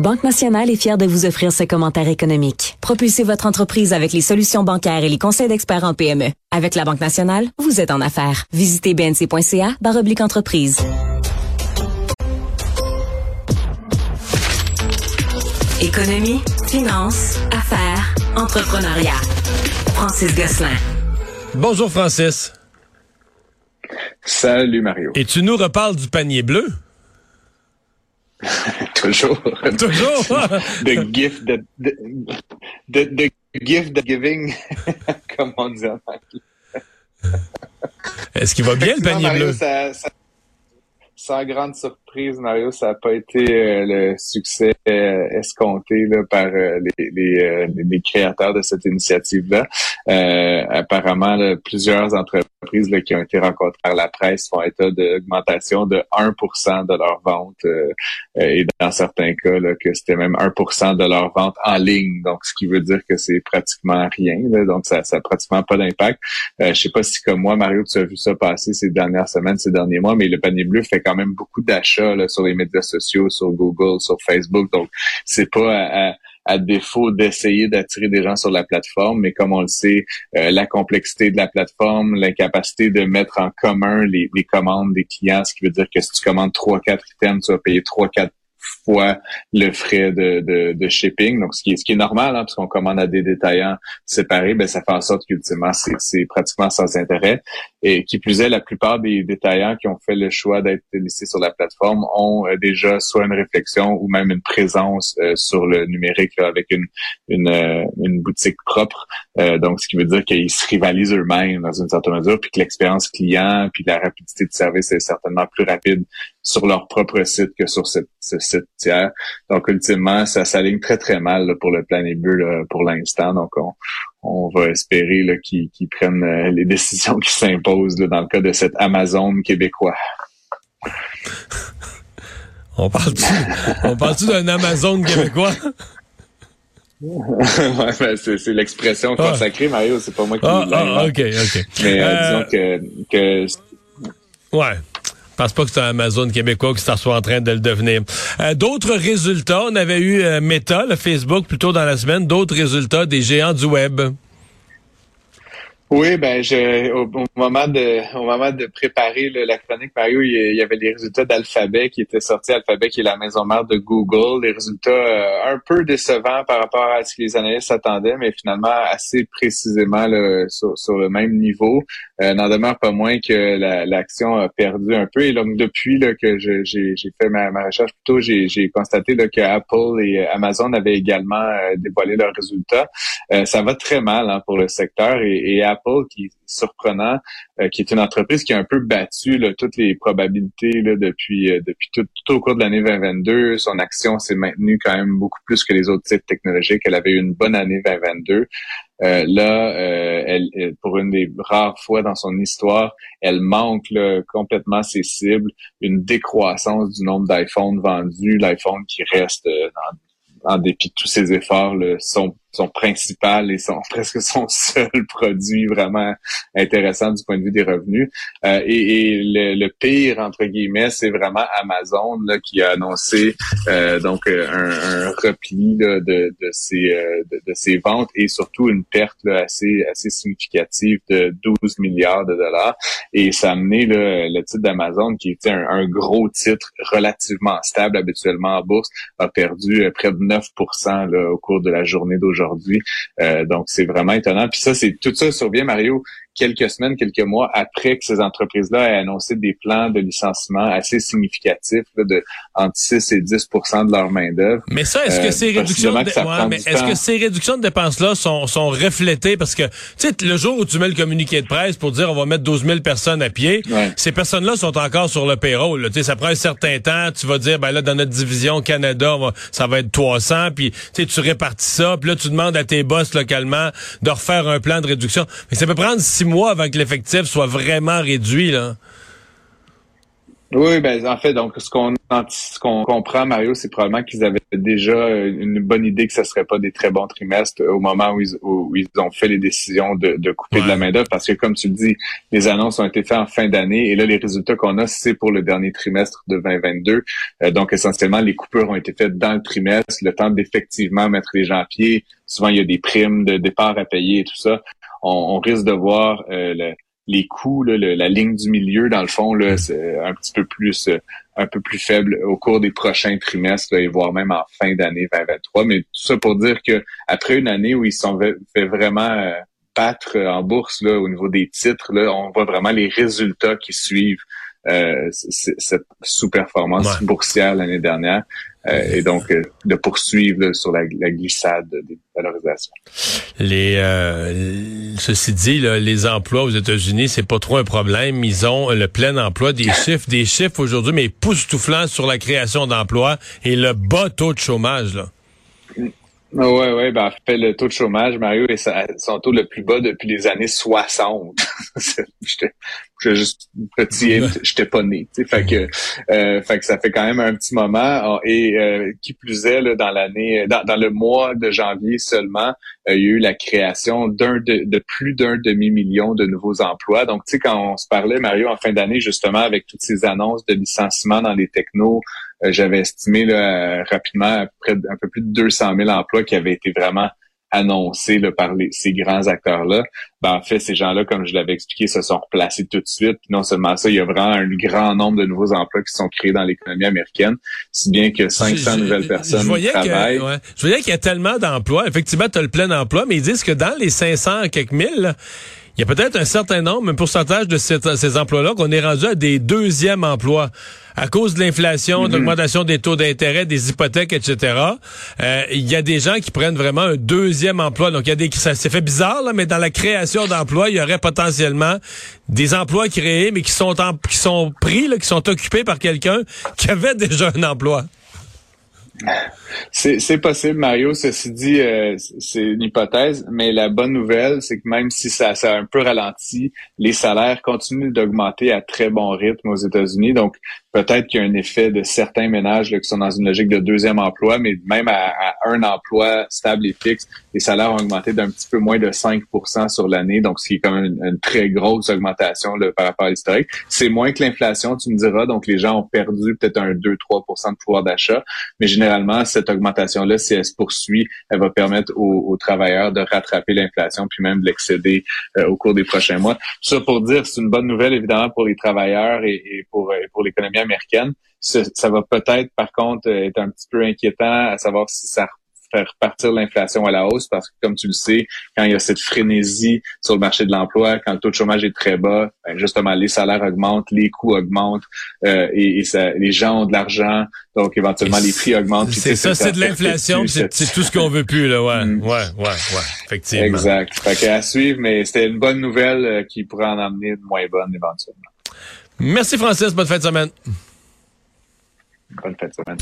Banque Nationale est fière de vous offrir ce commentaire économique. Propulsez votre entreprise avec les solutions bancaires et les conseils d'experts en PME. Avec la Banque Nationale, vous êtes en affaires. Visitez bnc.ca oblique entreprise. Économie, finance, affaires, entrepreneuriat. Francis Gosselin. Bonjour Francis. Salut Mario. Et tu nous reparles du panier bleu? Toujours. Toujours. the gift that the, the, the gift that giving, comme on dit en anglais. Est-ce qu'il va bien le panier Mario, bleu? Ça, ça, sans grande surprise, Mario, ça n'a pas été euh, le succès euh, escompté là, par euh, les, créateurs de cette initiative-là. apparemment, plusieurs entreprises qui ont été rencontrées par la presse font état d'augmentation de 1% de leurs ventes et dans certains cas là, que c'était même 1% de leurs ventes en ligne. Donc, ce qui veut dire que c'est pratiquement rien. Donc, ça n'a pratiquement pas d'impact. je sais pas si comme moi, Mario, tu as vu ça passer ces dernières semaines, ces derniers mois, mais le panier bleu fait quand même beaucoup d'achats sur les médias sociaux, sur Google, sur Facebook. Donc, c'est pas à, défaut d'essayer d'attirer des gens sur la plateforme, mais comme on le sait, euh, la complexité de la plateforme, l'incapacité de mettre en commun les, les, commandes des clients, ce qui veut dire que si tu commandes trois, quatre items, tu vas payer trois, quatre fois le frais de, de, shipping. Donc, ce qui est, ce qui est normal, hein, parce qu'on commande à des détaillants séparés, ben, ça fait en sorte qu'ultimement, c'est pratiquement sans intérêt. Et qui plus est, la plupart des détaillants qui ont fait le choix d'être listés sur la plateforme ont euh, déjà soit une réflexion ou même une présence euh, sur le numérique avec une, une, euh, une boutique propre. donc, ce qui veut dire qu'ils se rivalisent eux-mêmes dans une certaine mesure, puis que l'expérience client, puis la rapidité de service est certainement plus rapide sur leur propre site que sur ce, site tiers. Donc, ultimement, ça s'aligne très, très mal pour le plan bleu pour l'instant. Donc, on, on va espérer qu'ils prennent euh, les décisions qui s'imposent dans le cas de cette Amazon québécois. on parle-tu parle d'un Amazon québécois? ouais, ben, c'est l'expression ah. consacrée, Mario, c'est pas moi qui ah, ah, ok, ok. Mais euh, euh, disons que, que... Ouais pense pas que c'est un Amazon québécois qui soit en train de le devenir. Euh, d'autres résultats, on avait eu euh, Meta, le Facebook, plutôt dans la semaine, d'autres résultats des géants du web. Oui, ben je, au, moment de au moment de préparer la chronique, Mario, il, y avait les résultats d'Alphabet qui étaient sortis. Alphabet qui est la maison mère de Google. Les résultats euh, un peu décevants par rapport à ce que les analystes s'attendaient, mais finalement assez précisément sur, le même niveau. Euh, N'en demeure pas moins que l'action a perdu un peu. Et donc depuis là, que j'ai fait ma, recherche plutôt, j'ai constaté là, que Apple et Amazon avaient également euh, dévoilé leurs résultats. Euh, ça va très mal hein, pour le secteur et Apple, qui est surprenant, euh, qui est une entreprise qui a un peu battu là, toutes les probabilités là, depuis euh, depuis tout, au cours de l'année 2022. Son action s'est maintenue quand même beaucoup plus que les autres types technologiques. Elle avait eu une bonne année 2022. Euh, là, elle, pour une des rares fois dans son histoire, elle manque complètement ses cibles, une décroissance du nombre d'iPhones vendus, l'iPhone qui reste en dépit de tous ses efforts, le, son son principal et son presque son seul produit vraiment intéressant du point de vue des revenus. Euh, et, le, pire entre guillemets, c'est vraiment Amazon là, qui a annoncé euh, donc euh, un, repli de, de, ses de, ses ventes et surtout une perte assez assez significative de 12 milliards de dollars. Et ça a amené le titre d'Amazon qui était un, gros titre relativement stable habituellement en bourse a perdu près de 9 là, au cours de la journée d'aujourd'hui aujourd'hui. Euh, donc, c'est vraiment étonnant. Puis ça, c'est tout ça survient, Mario, quelques semaines, quelques mois après que ces entreprises-là aient annoncé des plans de licenciement assez significatifs de entre 6 et 10% de leur main-d'œuvre. Mais ça, est-ce que euh, ces réductions de, mais est-ce que ces réductions de dépenses-là sont, sont reflétées? Parce que, tu sais, le jour où tu mets le communiqué de presse pour dire on va mettre 12 000 personnes à pied, ces personnes-là sont encore sur le payroll. Tu sais, ça prend un certain temps. Tu vas dire, ben là, dans notre division Canada, ça va être 300. Puis, tu sais, tu répartis ça. Puis là, tu demandes à tes boss localement de refaire un plan de réduction. Mais ça peut prendre six mois avant que l'effectif soit vraiment réduit, là. Oui, ben en fait, donc ce qu'on ce qu'on comprend, Mario, c'est probablement qu'ils avaient déjà une bonne idée que ce serait pas des très bons trimestres au moment où ils, où ils ont fait les décisions de, de couper de la main d'œuvre, parce que comme tu le dis, les annonces ont été faites en fin d'année et là les résultats qu'on a, c'est pour le dernier trimestre de 2022. Euh, donc essentiellement, les coupures ont été faites dans le trimestre, le temps d'effectivement mettre les gens à pied. Souvent, il y a des primes de départ à payer et tout ça. On, on risque de voir euh, le les coûts, la ligne du milieu, dans le fond, là, c'est un petit peu plus euh, un peu plus faible au cours des prochains trimestres et voire même en fin d'année 2023. Mais tout ça pour dire que après une année où ils sont fait vraiment euh, battre en bourse là, au niveau des titres, là, on voit vraiment les résultats qui suivent euh, cette sous-performance boursière l'année dernière. Euh, et donc euh, de poursuivre sur la, glissade des valorisations. Les, ceci dit, les emplois aux États-Unis, c'est pas trop un problème. Ils ont le plein emploi, des chiffres, des chiffres aujourd'hui, mais époustouflants sur la création d'emplois et le bas taux de chômage. Là. Oui, oui, ben, en fait, le taux de chômage, Mario, est son taux le plus bas depuis les années 60. j'étais, juste petit, j'étais pas né. Fait que, euh, fait que ça fait quand même un petit moment. Ah, et euh, qui plus est, là, dans l'année, dans, dans, le mois de janvier seulement, euh, il y a eu la création d'un de, de plus d'un demi-million de nouveaux emplois. Donc, tu sais, quand on se parlait, Mario, en fin d'année, justement, avec toutes ces annonces de licenciement dans les technos, euh, j'avais estimé là, rapidement près un peu plus de 200 000 emplois qui avaient été vraiment annoncés là, par ces grands acteurs-là. Ben, en fait, ces gens-là, comme je l'avais expliqué, se sont replacés tout de suite. non seulement ça, il y a vraiment un grand nombre de nouveaux emplois qui sont créés dans l'économie américaine, si bien que 500 nouvelles personnes travaillent. Je voyais qu'il y a tellement d'emplois. Effectivement, tu as le plein emploi, mais ils disent que dans les 500 quelques mille, il y a peut-être un certain nombre, un pourcentage de ces emplois-là qu'on est rendu à des deuxièmes emplois à cause de l'inflation, de mhm. l'augmentation des taux d'intérêt, des hypothèques, etc. Euh, il y a des gens qui prennent vraiment un deuxième emploi. Donc, il y a des ça s'est fait bizarre, là, mais dans la création d'emplois, il y aurait potentiellement des emplois créés, mais qui sont en, qui sont pris, là, qui sont occupés par quelqu'un qui avait déjà un emploi. C'est possible, Mario. Ceci dit, euh, c'est une hypothèse, mais la bonne nouvelle, c'est que même si ça, ça a un peu ralenti, les salaires continuent d'augmenter à très bon rythme aux États-Unis. Donc, peut-être qu'il y a un effet de certains ménages là, qui sont dans une logique de deuxième emploi, mais même à, un emploi stable et fixe, les salaires ont augmenté d'un petit peu moins de 5% sur l'année, donc ce qui est quand même une, très grosse augmentation là, par rapport à l'historique. C'est moins que l'inflation, tu me diras, donc les gens ont perdu peut-être un 2-3% de pouvoir d'achat, mais généralement, cette augmentation-là, si elle se poursuit, elle va permettre aux, travailleurs de rattraper l'inflation, puis même de l'excéder euh, au cours des prochains mois. Ça pour dire, c'est une bonne nouvelle, évidemment, pour les travailleurs et, et pour, et pour l'économie américaine. Ça, va peut-être, par contre, être un petit peu inquiétant à savoir si ça fait repartir l'inflation à la hausse parce que, comme tu le sais, quand il y a cette frénésie sur le marché de l'emploi, quand le taux de chômage est très bas, ben, justement, les salaires augmentent, les coûts augmentent euh, et, ça, les gens ont de l'argent, donc éventuellement les prix augmentent. C'est ça, c'est de l'inflation, c'est tout ce qu'on veut plus, là, ouais, mm. ouais, ouais, ouais, effectivement. Exact. Fait à suivre, mais c'était une bonne nouvelle euh, qui pourrait en amener une moins bonne éventuellement. Merci Francis, bonne fin de semaine. Bonne fin de semaine.